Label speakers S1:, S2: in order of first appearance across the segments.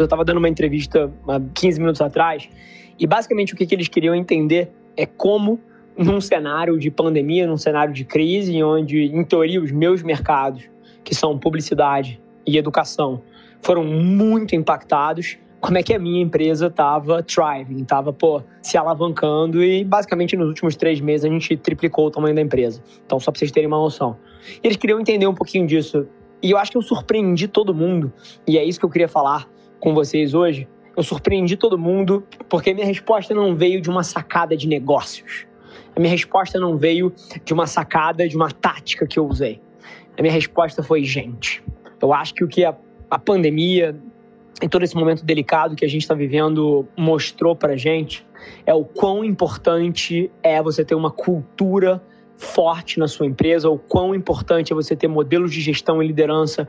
S1: Eu estava dando uma entrevista há 15 minutos atrás e basicamente o que, que eles queriam entender é como, num cenário de pandemia, num cenário de crise, onde, em teoria, os meus mercados, que são publicidade e educação, foram muito impactados, como é que a minha empresa estava thriving, estava se alavancando e basicamente nos últimos três meses a gente triplicou o tamanho da empresa. Então, só para vocês terem uma noção. E eles queriam entender um pouquinho disso. E eu acho que eu surpreendi todo mundo, e é isso que eu queria falar com vocês hoje, eu surpreendi todo mundo porque minha resposta não veio de uma sacada de negócios. A minha resposta não veio de uma sacada, de uma tática que eu usei. A minha resposta foi gente. Eu acho que o que a, a pandemia e todo esse momento delicado que a gente está vivendo mostrou para gente é o quão importante é você ter uma cultura forte na sua empresa, o quão importante é você ter modelos de gestão e liderança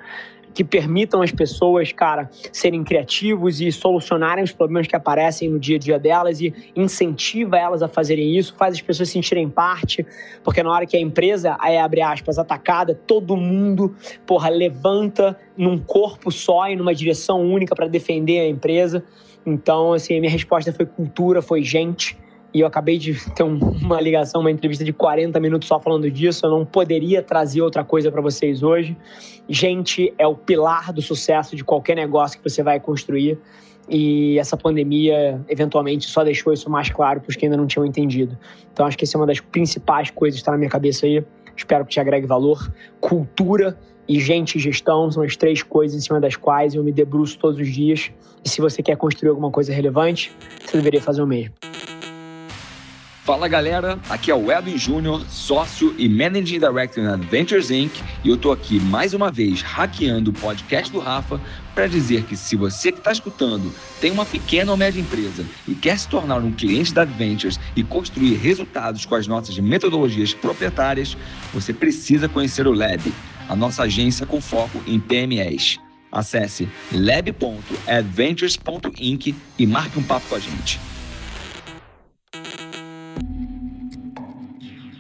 S1: que permitam as pessoas, cara, serem criativos e solucionarem os problemas que aparecem no dia a dia delas e incentiva elas a fazerem isso, faz as pessoas sentirem parte, porque na hora que a empresa é, abre aspas, atacada, todo mundo, porra, levanta num corpo só e numa direção única para defender a empresa. Então, assim, a minha resposta foi cultura, foi gente e eu acabei de ter uma ligação, uma entrevista de 40 minutos só falando disso. Eu não poderia trazer outra coisa para vocês hoje. Gente é o pilar do sucesso de qualquer negócio que você vai construir. E essa pandemia, eventualmente, só deixou isso mais claro para os que ainda não tinham entendido. Então, acho que essa é uma das principais coisas que está na minha cabeça aí. Espero que te agregue valor. Cultura e gente e gestão são as três coisas em cima das quais eu me debruço todos os dias. E se você quer construir alguma coisa relevante, você deveria fazer o mesmo.
S2: Fala galera, aqui é o Edwin Júnior, sócio e Managing Director na Adventures Inc. E eu tô aqui mais uma vez hackeando o podcast do Rafa para dizer que se você que está escutando tem uma pequena ou média empresa e quer se tornar um cliente da Adventures e construir resultados com as nossas metodologias proprietárias, você precisa conhecer o Lab, a nossa agência com foco em PMEs. Acesse lab.adventures.inc e marque um papo com a gente.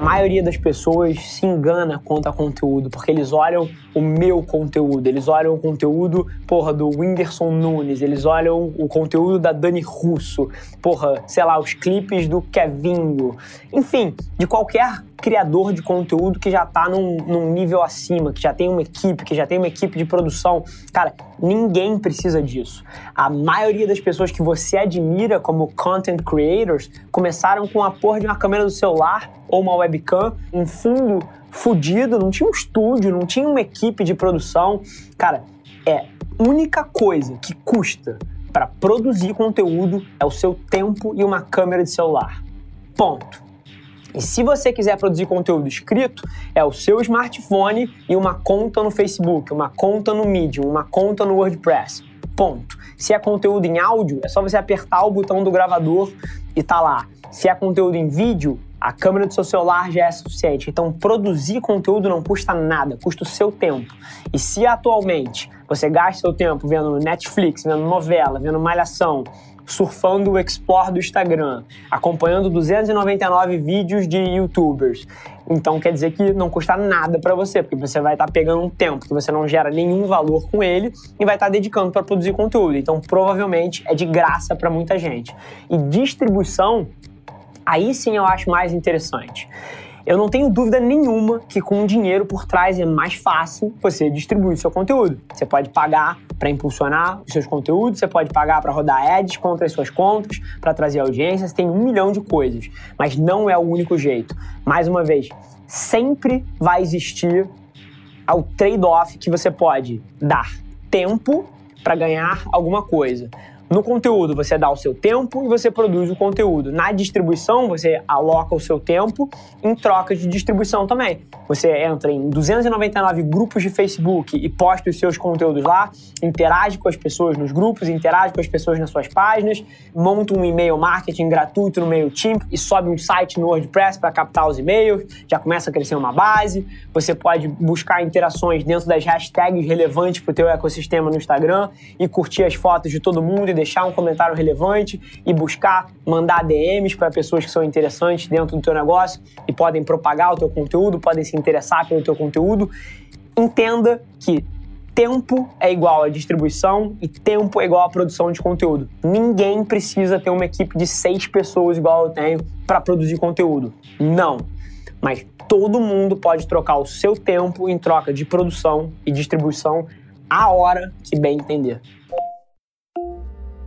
S1: A maioria das pessoas se engana quanto a conteúdo, porque eles olham o meu conteúdo, eles olham o conteúdo, porra, do Whindersson Nunes, eles olham o conteúdo da Dani Russo, porra, sei lá, os clipes do Kevinho, enfim, de qualquer criador de conteúdo que já está num, num, nível acima, que já tem uma equipe, que já tem uma equipe de produção. Cara, ninguém precisa disso. A maioria das pessoas que você admira como content creators começaram com a porra de uma câmera do celular ou uma webcam, um fundo fudido, não tinha um estúdio, não tinha uma equipe de produção. Cara, é única coisa que custa para produzir conteúdo é o seu tempo e uma câmera de celular. Ponto. E se você quiser produzir conteúdo escrito, é o seu smartphone e uma conta no Facebook, uma conta no Medium, uma conta no WordPress. Ponto. Se é conteúdo em áudio, é só você apertar o botão do gravador e tá lá. Se é conteúdo em vídeo, a câmera do seu celular já é suficiente. Então, produzir conteúdo não custa nada, custa o seu tempo. E se atualmente você gasta seu tempo vendo Netflix, vendo novela, vendo Malhação, surfando o Explore do Instagram, acompanhando 299 vídeos de YouTubers. Então quer dizer que não custa nada para você, porque você vai estar tá pegando um tempo que você não gera nenhum valor com ele e vai estar tá dedicando para produzir conteúdo. Então provavelmente é de graça para muita gente. E distribuição, aí sim eu acho mais interessante. Eu não tenho dúvida nenhuma que com dinheiro por trás é mais fácil você distribuir seu conteúdo. Você pode pagar para impulsionar os seus conteúdos, você pode pagar para rodar ads contra as suas contas, para trazer audiências, tem um milhão de coisas, mas não é o único jeito. Mais uma vez, sempre vai existir o trade-off que você pode dar tempo para ganhar alguma coisa. No conteúdo, você dá o seu tempo e você produz o conteúdo. Na distribuição, você aloca o seu tempo em troca de distribuição também. Você entra em 299 grupos de Facebook e posta os seus conteúdos lá, interage com as pessoas nos grupos, interage com as pessoas nas suas páginas, monta um e-mail marketing gratuito no MailChimp e sobe um site no WordPress para captar os e-mails, já começa a crescer uma base. Você pode buscar interações dentro das hashtags relevantes para o teu ecossistema no Instagram e curtir as fotos de todo mundo e deixar um comentário relevante e buscar mandar DMs para pessoas que são interessantes dentro do teu negócio e podem propagar o teu conteúdo, podem se interessar pelo teu conteúdo. Entenda que tempo é igual a distribuição e tempo é igual a produção de conteúdo. Ninguém precisa ter uma equipe de seis pessoas igual eu tenho para produzir conteúdo. Não. Mas todo mundo pode trocar o seu tempo em troca de produção e distribuição a hora que bem entender.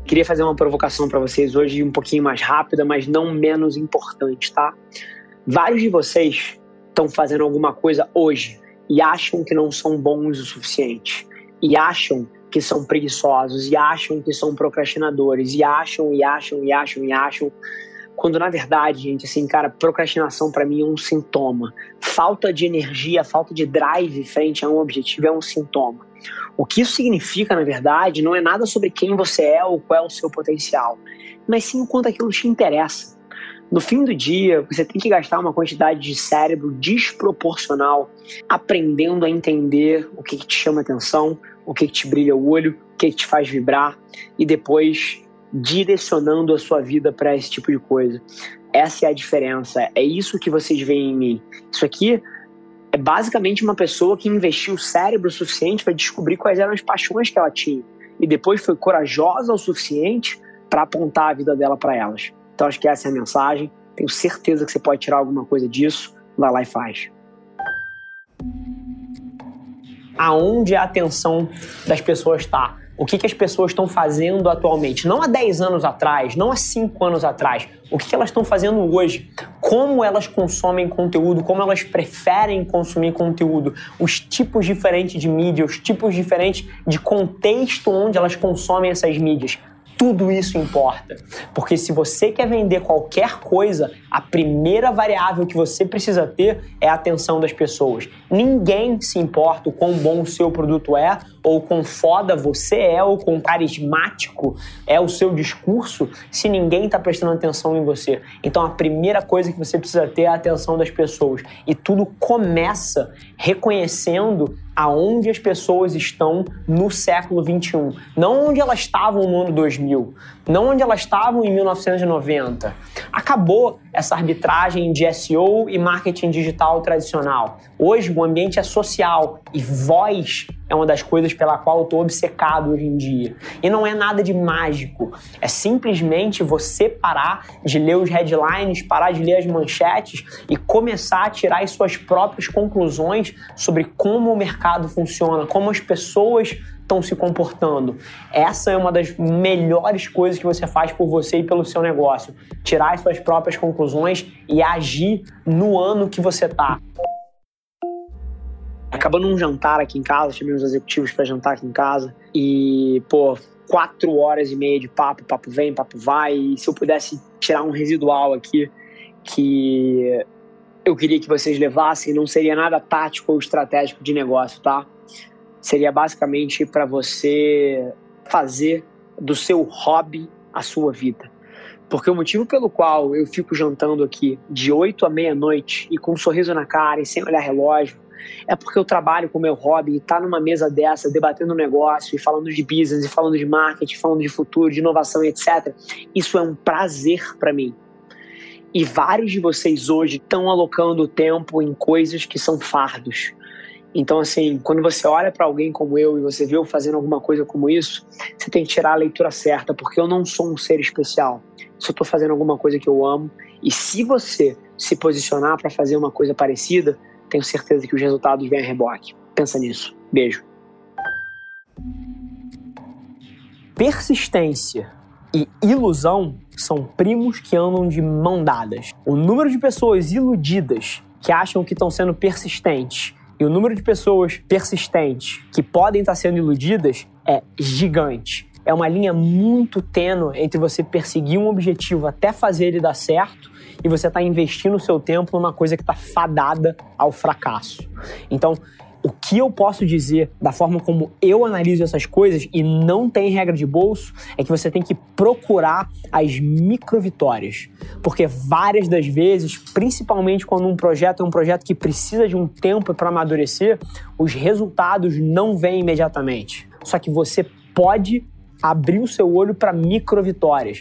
S1: Queria fazer uma provocação para vocês hoje, um pouquinho mais rápida, mas não menos importante, tá? Vários de vocês estão fazendo alguma coisa hoje e acham que não são bons o suficiente, e acham que são preguiçosos, e acham que são procrastinadores, e acham, e acham, e acham, e acham. Quando na verdade, gente, assim, cara, procrastinação para mim é um sintoma. Falta de energia, falta de drive frente a um objetivo é um sintoma. O que isso significa, na verdade, não é nada sobre quem você é ou qual é o seu potencial, mas sim o quanto aquilo te interessa. No fim do dia, você tem que gastar uma quantidade de cérebro desproporcional aprendendo a entender o que, que te chama atenção, o que, que te brilha o olho, o que, que te faz vibrar e depois direcionando a sua vida para esse tipo de coisa. Essa é a diferença. É isso que vocês veem em mim. Isso aqui é basicamente uma pessoa que investiu o cérebro o suficiente para descobrir quais eram as paixões que ela tinha e depois foi corajosa o suficiente para apontar a vida dela para elas. Então acho que essa é a mensagem. Tenho certeza que você pode tirar alguma coisa disso. Vai lá e faz. Aonde a atenção das pessoas está? O que, que as pessoas estão fazendo atualmente. Não há 10 anos atrás, não há 5 anos atrás. O que, que elas estão fazendo hoje. Como elas consomem conteúdo, como elas preferem consumir conteúdo, os tipos diferentes de mídia, os tipos diferentes de contexto onde elas consomem essas mídias. Tudo isso importa. Porque se você quer vender qualquer coisa, a primeira variável que você precisa ter é a atenção das pessoas. Ninguém se importa o quão bom o seu produto é, ou quão foda você é, ou quão carismático é o seu discurso, se ninguém está prestando atenção em você. Então a primeira coisa que você precisa ter é a atenção das pessoas. E tudo começa reconhecendo aonde as pessoas estão no século 21. Não onde elas estavam no ano 2000, não onde elas estavam em 1990. Acabou essa arbitragem de SEO e marketing digital tradicional. Hoje o ambiente é social e voz é uma das coisas pela qual eu estou obcecado hoje em dia. E não é nada de mágico. É simplesmente você parar de ler os headlines, parar de ler as manchetes e começar a tirar as suas próprias conclusões sobre como o mercado funciona, como as pessoas estão se comportando. Essa é uma das melhores coisas que você faz por você e pelo seu negócio. Tirar as suas próprias conclusões e agir no ano que você está. Acabando um jantar aqui em casa, chamei os executivos para jantar aqui em casa e, pô, quatro horas e meia de papo, papo vem, papo vai. E se eu pudesse tirar um residual aqui que eu queria que vocês levassem, não seria nada tático ou estratégico de negócio, tá? seria basicamente para você fazer do seu hobby a sua vida. Porque o motivo pelo qual eu fico jantando aqui de 8 à meia-noite e com um sorriso na cara e sem olhar relógio é porque eu trabalho com o meu hobby estar tá numa mesa dessa, debatendo negócio e falando de business, e falando de marketing, falando de futuro, de inovação, etc. Isso é um prazer para mim. E vários de vocês hoje estão alocando tempo em coisas que são fardos Então, assim, quando você olha para alguém como eu e você vê eu fazendo alguma coisa como isso, você tem que tirar a leitura certa, porque eu não sou um ser especial. Eu estou fazendo alguma coisa que eu amo, e se você se posicionar para fazer uma coisa parecida, tenho certeza que os resultados vêm a reboque. Pensa nisso. Beijo. Persistência e ilusão são primos que andam de mão dadas. O número de pessoas iludidas que acham que estão sendo persistentes e o número de pessoas persistentes que podem estar sendo iludidas é gigante. É uma linha muito tênue entre você perseguir um objetivo até fazer ele dar certo e você está investindo o seu tempo numa coisa que está fadada ao fracasso. Então, o que eu posso dizer da forma como eu analiso essas coisas e não tem regra de bolso é que você tem que procurar as micro vitórias, porque várias das vezes, principalmente quando um projeto é um projeto que precisa de um tempo para amadurecer, os resultados não vêm imediatamente. Só que você pode abrir o seu olho para micro vitórias.